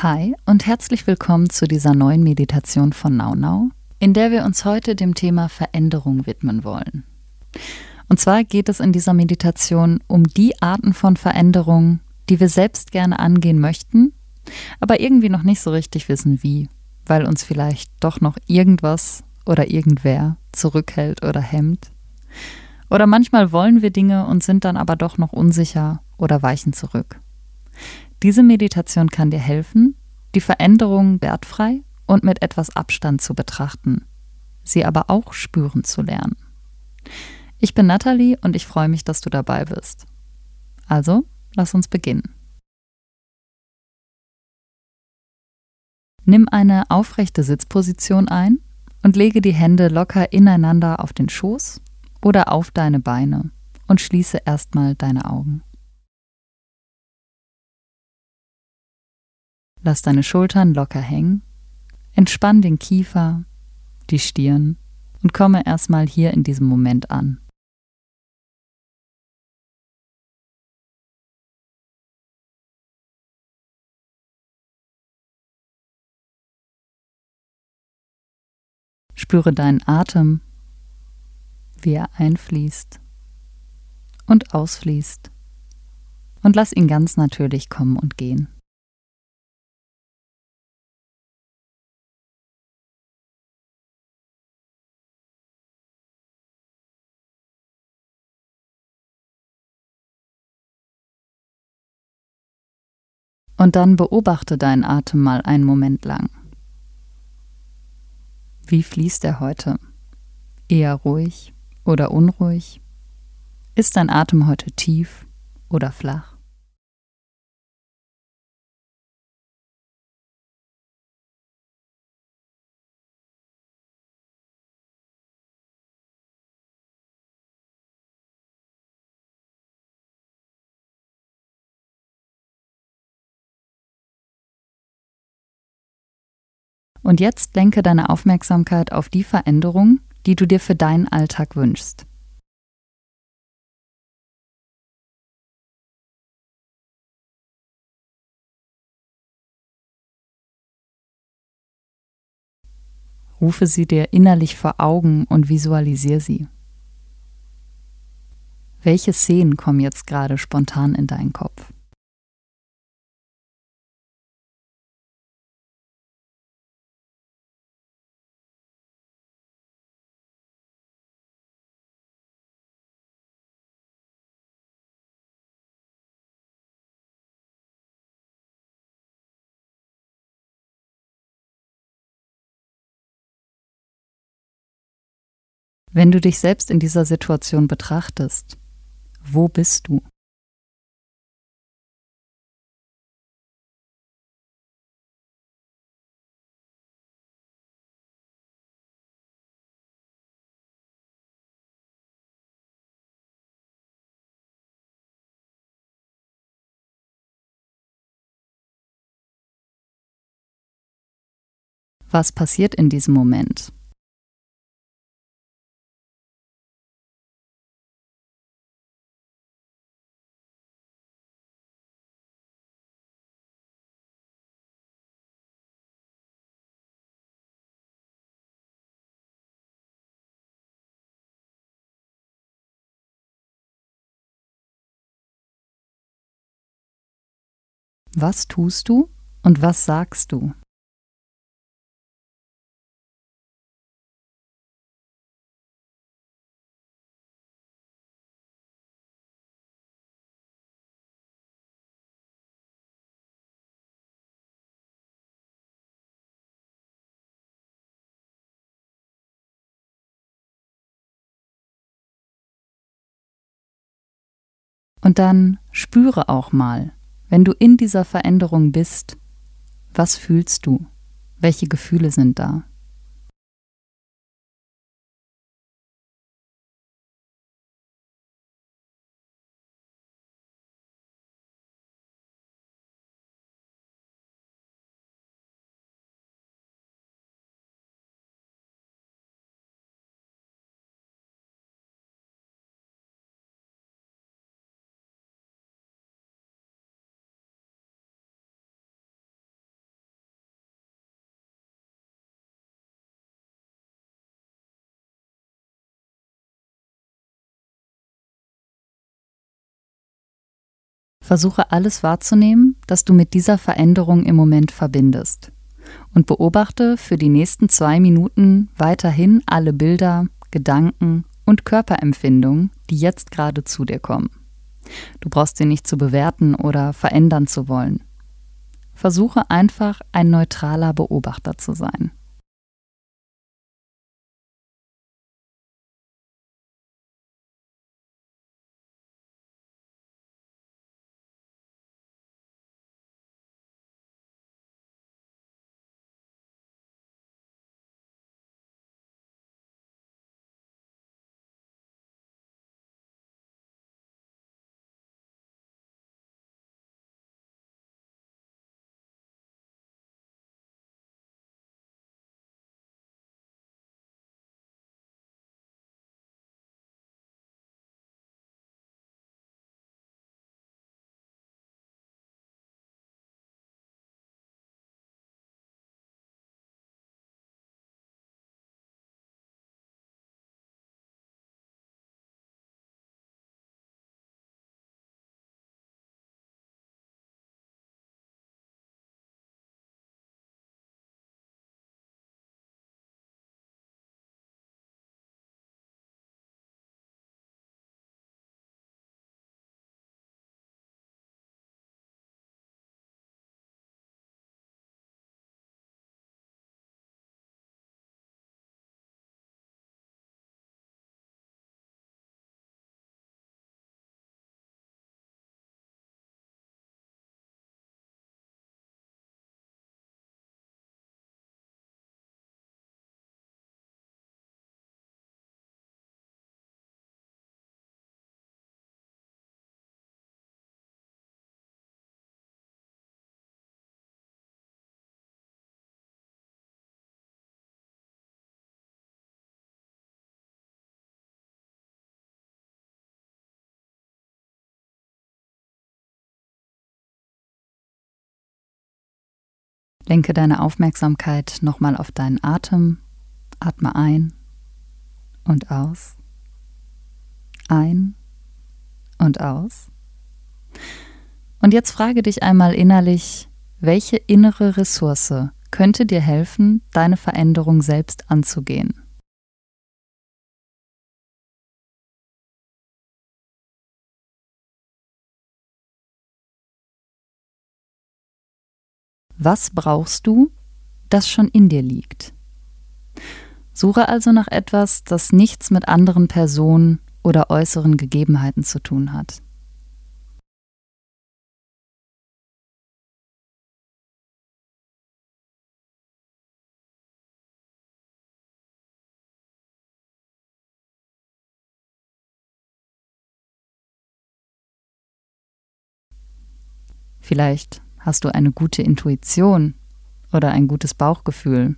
Hi und herzlich willkommen zu dieser neuen Meditation von NauNau, in der wir uns heute dem Thema Veränderung widmen wollen. Und zwar geht es in dieser Meditation um die Arten von Veränderung, die wir selbst gerne angehen möchten, aber irgendwie noch nicht so richtig wissen wie, weil uns vielleicht doch noch irgendwas oder irgendwer zurückhält oder hemmt. Oder manchmal wollen wir Dinge und sind dann aber doch noch unsicher oder weichen zurück. Diese Meditation kann dir helfen, die Veränderung wertfrei und mit etwas Abstand zu betrachten, sie aber auch spüren zu lernen. Ich bin Nathalie und ich freue mich, dass du dabei bist. Also, lass uns beginnen. Nimm eine aufrechte Sitzposition ein und lege die Hände locker ineinander auf den Schoß oder auf deine Beine und schließe erstmal deine Augen. Lass deine Schultern locker hängen, entspann den Kiefer, die Stirn und komme erstmal hier in diesem Moment an. Spüre deinen Atem, wie er einfließt und ausfließt und lass ihn ganz natürlich kommen und gehen. Und dann beobachte deinen Atem mal einen Moment lang. Wie fließt er heute? Eher ruhig oder unruhig? Ist dein Atem heute tief oder flach? Und jetzt lenke deine Aufmerksamkeit auf die Veränderung, die du dir für deinen Alltag wünschst. Rufe sie dir innerlich vor Augen und visualisiere sie. Welche Szenen kommen jetzt gerade spontan in deinen Kopf? Wenn du dich selbst in dieser Situation betrachtest, wo bist du? Was passiert in diesem Moment? Was tust du und was sagst du? Und dann spüre auch mal, wenn du in dieser Veränderung bist, was fühlst du? Welche Gefühle sind da? Versuche alles wahrzunehmen, das du mit dieser Veränderung im Moment verbindest. Und beobachte für die nächsten zwei Minuten weiterhin alle Bilder, Gedanken und Körperempfindungen, die jetzt gerade zu dir kommen. Du brauchst sie nicht zu bewerten oder verändern zu wollen. Versuche einfach ein neutraler Beobachter zu sein. Lenke deine Aufmerksamkeit nochmal auf deinen Atem. Atme ein und aus. Ein und aus. Und jetzt frage dich einmal innerlich, welche innere Ressource könnte dir helfen, deine Veränderung selbst anzugehen? Was brauchst du, das schon in dir liegt? Suche also nach etwas, das nichts mit anderen Personen oder äußeren Gegebenheiten zu tun hat. Vielleicht Hast du eine gute Intuition oder ein gutes Bauchgefühl?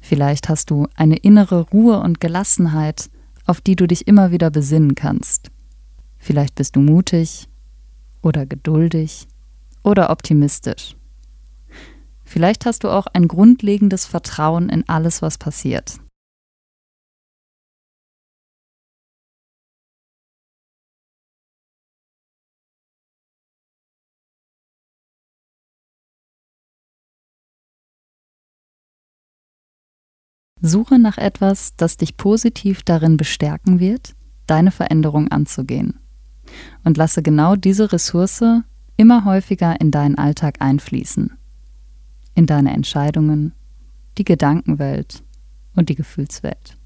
Vielleicht hast du eine innere Ruhe und Gelassenheit, auf die du dich immer wieder besinnen kannst. Vielleicht bist du mutig oder geduldig oder optimistisch. Vielleicht hast du auch ein grundlegendes Vertrauen in alles, was passiert. Suche nach etwas, das dich positiv darin bestärken wird, deine Veränderung anzugehen. Und lasse genau diese Ressource immer häufiger in deinen Alltag einfließen. In deine Entscheidungen, die Gedankenwelt und die Gefühlswelt.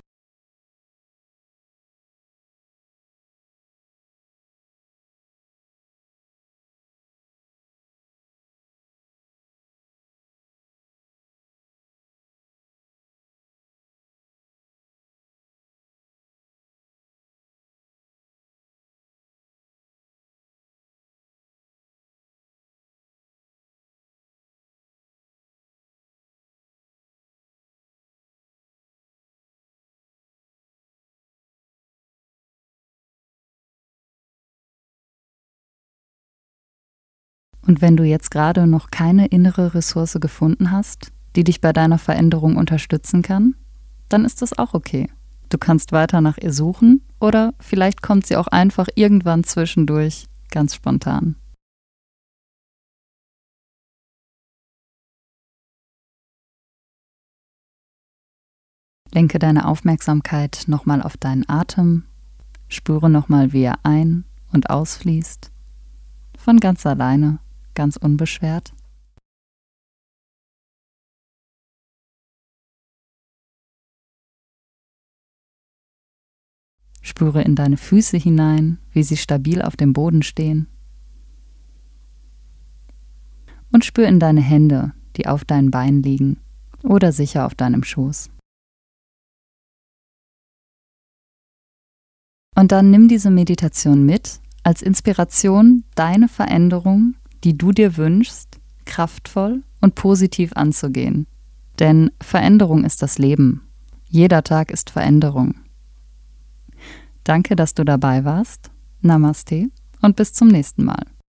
Und wenn du jetzt gerade noch keine innere Ressource gefunden hast, die dich bei deiner Veränderung unterstützen kann, dann ist das auch okay. Du kannst weiter nach ihr suchen oder vielleicht kommt sie auch einfach irgendwann zwischendurch ganz spontan. Lenke deine Aufmerksamkeit nochmal auf deinen Atem, spüre nochmal, wie er ein- und ausfließt, von ganz alleine, ganz unbeschwert. Spüre in deine Füße hinein, wie sie stabil auf dem Boden stehen. Und spür in deine Hände, die auf deinen Beinen liegen oder sicher auf deinem Schoß. Und dann nimm diese Meditation mit als Inspiration, deine Veränderung, die du dir wünschst, kraftvoll und positiv anzugehen. Denn Veränderung ist das Leben. Jeder Tag ist Veränderung. Danke, dass du dabei warst. Namaste und bis zum nächsten Mal.